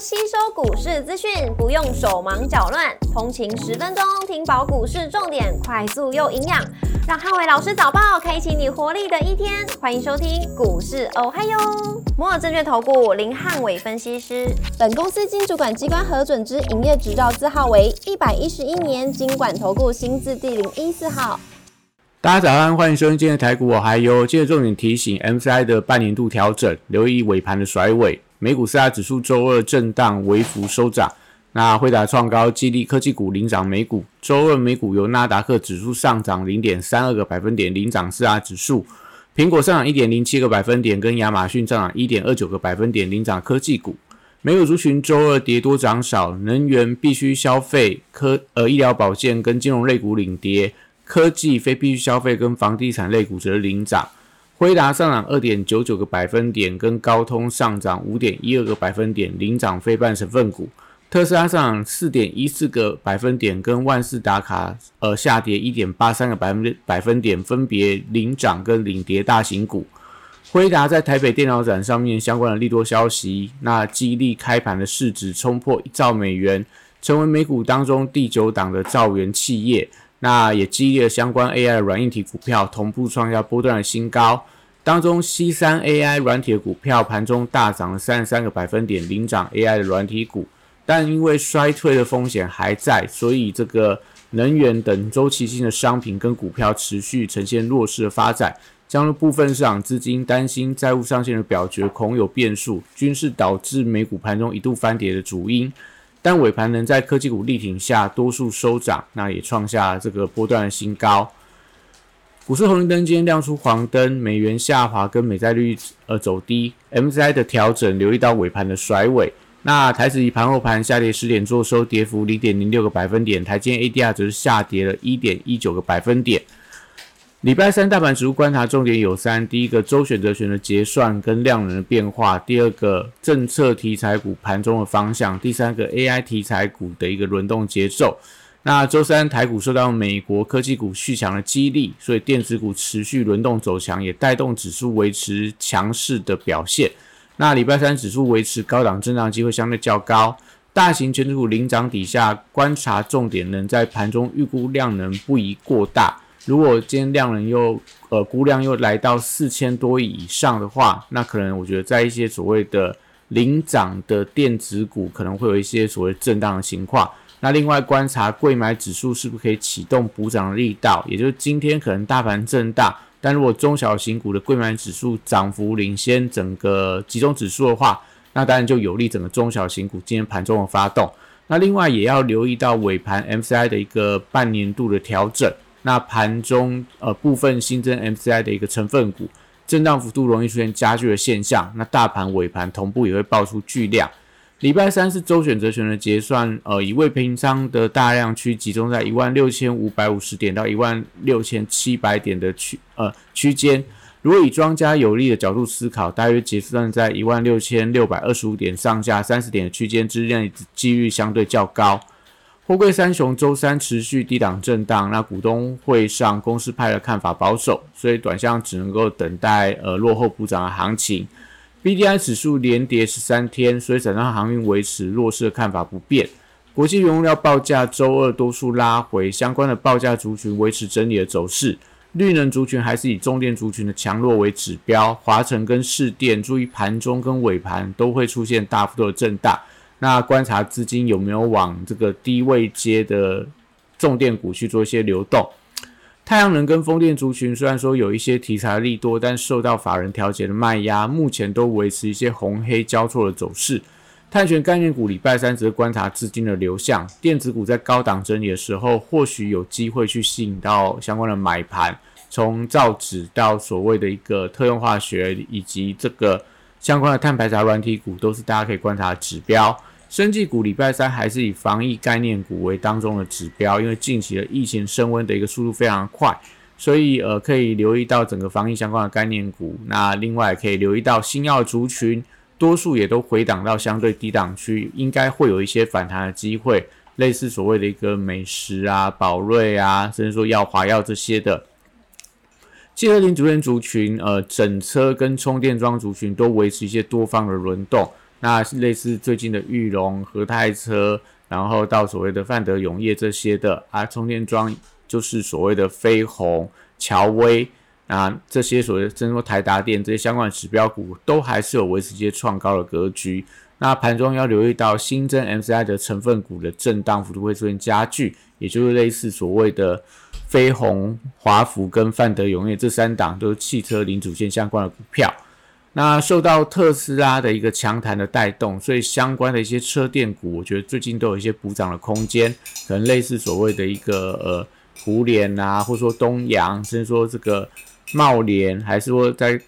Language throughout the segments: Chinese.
吸收股市资讯，不用手忙脚乱，通勤十分钟听饱股市重点，快速又营养，让汉伟老师早报开启你活力的一天。欢迎收听股市哦嗨哟，摩尔证券投顾林汉伟分析师，本公司经主管机关核准之营业执照字号为一百一十一年经管投顾新字第零一四号。大家早安，欢迎收听今天的台股，我还有今日重点提醒，MCI 的半年度调整，留意尾盘的甩尾。美股四大指数周二震荡微幅收涨，那惠达创高，激励科技股领涨美股。周二美股由纳达克指数上涨零点三二个百分点领涨四大指数，苹果上涨一点零七个百分点，跟亚马逊上涨一点二九个百分点领涨科技股。美股族群周二跌多涨少，能源必须消费、科呃医疗保健跟金融类股领跌。科技、非必需消费跟房地产类股则领涨，辉达上涨二点九九个百分点，跟高通上涨五点一二个百分点领涨非半成分股。特斯拉上涨四点一四个百分点，跟万事达卡呃下跌一点八三个百分百分点，分别领涨跟领跌大型股。辉达在台北电脑展上面相关的利多消息，那激励开盘的市值冲破一兆美元，成为美股当中第九档的兆元企业。那也激励了相关 AI 软硬体股票同步创下波段的新高，当中 C 三 AI 软体的股票盘中大涨了三十三个百分点，领涨 AI 的软体股，但因为衰退的风险还在，所以这个能源等周期性的商品跟股票持续呈现弱势的发展，将入部分市场资金担心债务上限的表决恐有变数，均是导致美股盘中一度翻跌的主因。但尾盘能在科技股力挺下，多数收涨，那也创下这个波段的新高。股市红绿灯今天亮出黄灯，美元下滑跟美债率呃走低，MCI 的调整留意到尾盘的甩尾。那台指以盘后盘下跌十点，做收跌幅零点零六个百分点，台积 ADR 则是下跌了一点一九个百分点。礼拜三大盘指数观察重点有三：第一个周选择权的结算跟量能的变化；第二个政策题材股盘中的方向；第三个 AI 题材股的一个轮动节奏。那周三台股受到美国科技股续强的激励，所以电子股持续轮动走强，也带动指数维持强势的表现。那礼拜三指数维持高档震荡机会相对较高，大型全指股领涨底下，观察重点能在盘中预估量能不宜过大。如果今天量能又呃估量又来到四千多亿以上的话，那可能我觉得在一些所谓的领涨的电子股可能会有一些所谓震荡的情况。那另外观察贵买指数是不是可以启动补涨的力道，也就是今天可能大盘震荡，但如果中小型股的贵买指数涨幅领先整个集中指数的话，那当然就有利整个中小型股今天盘中的发动。那另外也要留意到尾盘 MCI 的一个半年度的调整。那盘中呃部分新增 MCI 的一个成分股震荡幅度容易出现加剧的现象，那大盘尾盘同步也会爆出巨量。礼拜三是周选择权的结算，呃，以未平仓的大量区集中在一万六千五百五十点到一万六千七百点的区呃区间。如果以庄家有利的角度思考，大约结算在一万六千六百二十五点上下三十点的区间之内，几率相对较高。货柜三雄周三持续低档震荡，那股东会上公司派的看法保守，所以短向只能够等待呃落后补涨的行情。B D I 指数连跌十三天，所以整趟航运维持弱势的看法不变。国际原物料报价周二多数拉回，相关的报价族群维持整理的走势。绿能族群还是以重电族群的强弱为指标，华晨跟市电注意盘中跟尾盘都会出现大幅度的震荡。那观察资金有没有往这个低位接的重电股去做一些流动。太阳能跟风电族群虽然说有一些题材利多，但受到法人调节的卖压，目前都维持一些红黑交错的走势。碳权概念股礼拜三则观察资金的流向，电子股在高档整理的时候，或许有机会去吸引到相关的买盘，从造纸到所谓的一个特用化学以及这个相关的碳排查软体股，都是大家可以观察的指标。生技股礼拜三还是以防疫概念股为当中的指标，因为近期的疫情升温的一个速度非常快，所以呃可以留意到整个防疫相关的概念股。那另外可以留意到新药族群，多数也都回档到相对低档区，应该会有一些反弹的机会，类似所谓的一个美食啊、宝瑞啊，甚至说药华药这些的。汽车零组件族群，呃，整车跟充电桩族群都维持一些多方的轮动。那类似最近的玉龙、和泰车，然后到所谓的范德永业这些的啊，充电桩就是所谓的飞鸿、乔威啊，这些所谓的，说台达电这些相关指标股，都还是有维持一些创高的格局。那盘中要留意到新增 MCI 的成分股的震荡幅度会出现加剧，也就是类似所谓的飞鸿、华福跟范德永业这三档都是汽车零组件相关的股票。那受到特斯拉的一个强弹的带动，所以相关的一些车电股，我觉得最近都有一些补涨的空间，可能类似所谓的一个呃湖联啊，或者说东阳，甚至说这个茂联，还是说在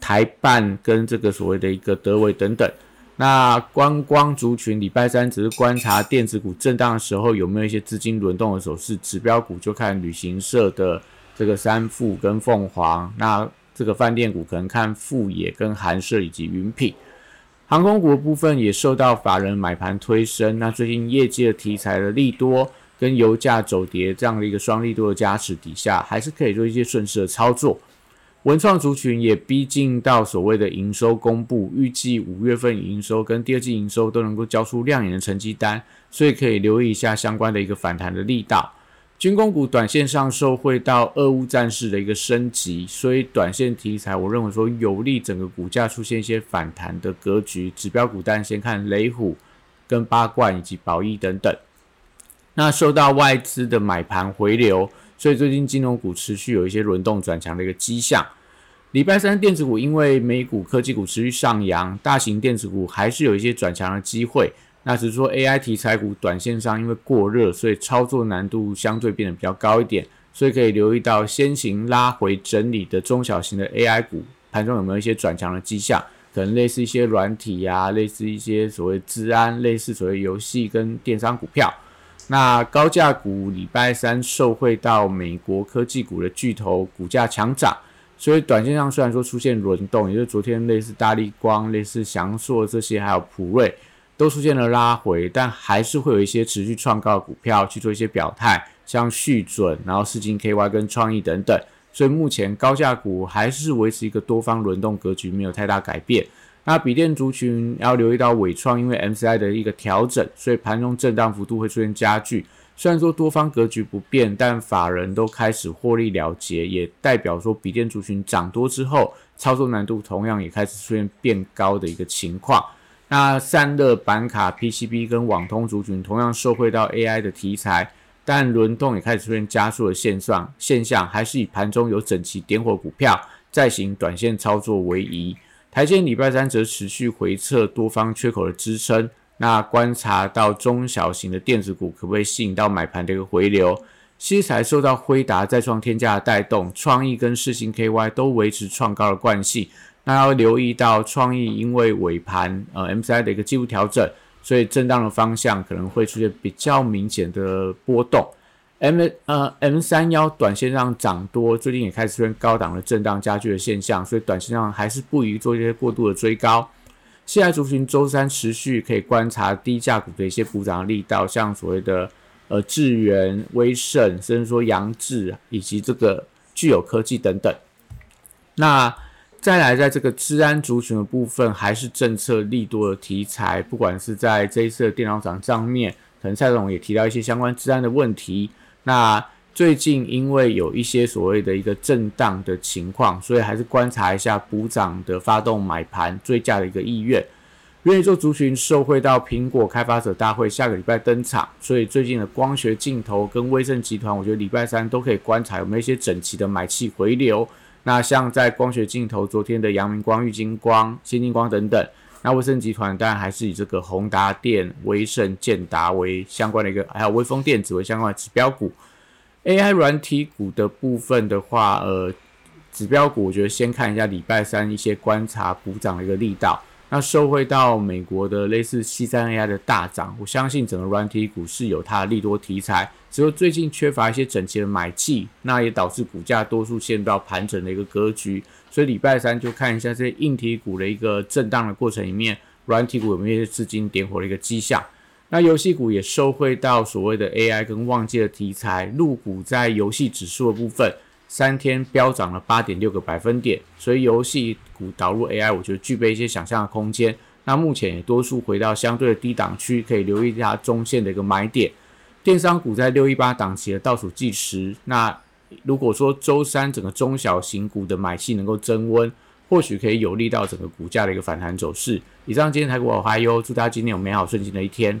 台办跟这个所谓的一个德维等等。那观光族群礼拜三只是观察电子股震荡的时候有没有一些资金轮动的走势，指标股就看旅行社的这个三富跟凤凰。那这个饭店股可能看富野跟韩舍以及云品，航空股的部分也受到法人买盘推升。那最近业绩的题材的利多跟油价走跌这样的一个双利多的加持底下，还是可以做一些顺势的操作。文创族群也逼近到所谓的营收公布，预计五月份营收跟第二季营收都能够交出亮眼的成绩单，所以可以留意一下相关的一个反弹的力道。军工股短线上受惠到俄乌战事的一个升级，所以短线题材我认为说有利整个股价出现一些反弹的格局。指标股单先看雷虎、跟八冠以及宝益等等。那受到外资的买盘回流，所以最近金融股持续有一些轮动转强的一个迹象。礼拜三电子股因为美股科技股持续上扬，大型电子股还是有一些转强的机会。那只是说 AI 题材股短线上因为过热，所以操作难度相对变得比较高一点，所以可以留意到先行拉回整理的中小型的 AI 股盘中有没有一些转强的迹象，可能类似一些软体呀，类似一些所谓治安，类似所谓游戏跟电商股票。那高价股礼拜三受惠到美国科技股的巨头股价强涨，所以短线上虽然说出现轮动，也就是昨天类似大力光、类似翔硕这些，还有普瑞。都出现了拉回，但还是会有一些持续创高的股票去做一些表态，像续准，然后四金 KY 跟创意等等。所以目前高价股还是维持一个多方轮动格局，没有太大改变。那笔电族群要留意到伟创，因为 MCI 的一个调整，所以盘中震荡幅度会出现加剧。虽然说多方格局不变，但法人都开始获利了结，也代表说笔电族群涨多之后，操作难度同样也开始出现变高的一个情况。那散热板卡、PCB 跟网通族群同样受惠到 AI 的题材，但轮动也开始出现加速的现象，现象还是以盘中有整齐点火股票再行短线操作为宜。台积礼拜三则持续回测多方缺口的支撑，那观察到中小型的电子股可不可以吸引到买盘的一个回流？西材受到辉达再创天价的带动，创意跟世星 KY 都维持创高的惯性。那要留意到创意，因为尾盘呃 MCI 的一个技术调整，所以震荡的方向可能会出现比较明显的波动。M 呃 M 三幺短线上涨多，最近也开始出现高档的震荡加剧的现象，所以短线上还是不宜做一些过度的追高。现在族群周三持续可以观察低价股的一些补涨力道，像所谓的呃智源、威盛，甚至说扬智以及这个具有科技等等。那再来，在这个治安族群的部分，还是政策利多的题材。不管是在这一次的电脑涨上面，可能蔡总也提到一些相关治安的问题。那最近因为有一些所谓的一个震荡的情况，所以还是观察一下补涨的发动买盘追价的一个意愿。愿意做族群受惠到苹果开发者大会下个礼拜登场，所以最近的光学镜头跟威盛集团，我觉得礼拜三都可以观察有没有一些整齐的买气回流。那像在光学镜头，昨天的阳明光、玉金光、先进光等等，那威盛集团当然还是以这个宏达电、威盛、建达为相关的一个，还有威风电子为相关的指标股。AI 软体股的部分的话，呃，指标股我觉得先看一下礼拜三一些观察补涨的一个力道。那受惠到美国的类似 C 三 AI 的大涨，我相信整个软体股是有它的利多题材，只有最近缺乏一些整齐的买气，那也导致股价多数陷入到盘整的一个格局。所以礼拜三就看一下这些硬体股的一个震荡的过程里面，软体股有没有一些资金点火的一个迹象。那游戏股也受惠到所谓的 AI 跟旺季的题材，入股在游戏指数的部分。三天飙涨了八点六个百分点，所以游戏股导入 AI，我觉得具备一些想象的空间。那目前也多数回到相对的低档区，可以留意一下中线的一个买点。电商股在六一八档期的倒数计时，那如果说周三整个中小型股的买气能够增温，或许可以有利到整个股价的一个反弹走势。以上今天台股我还有，祝大家今天有美好顺心的一天。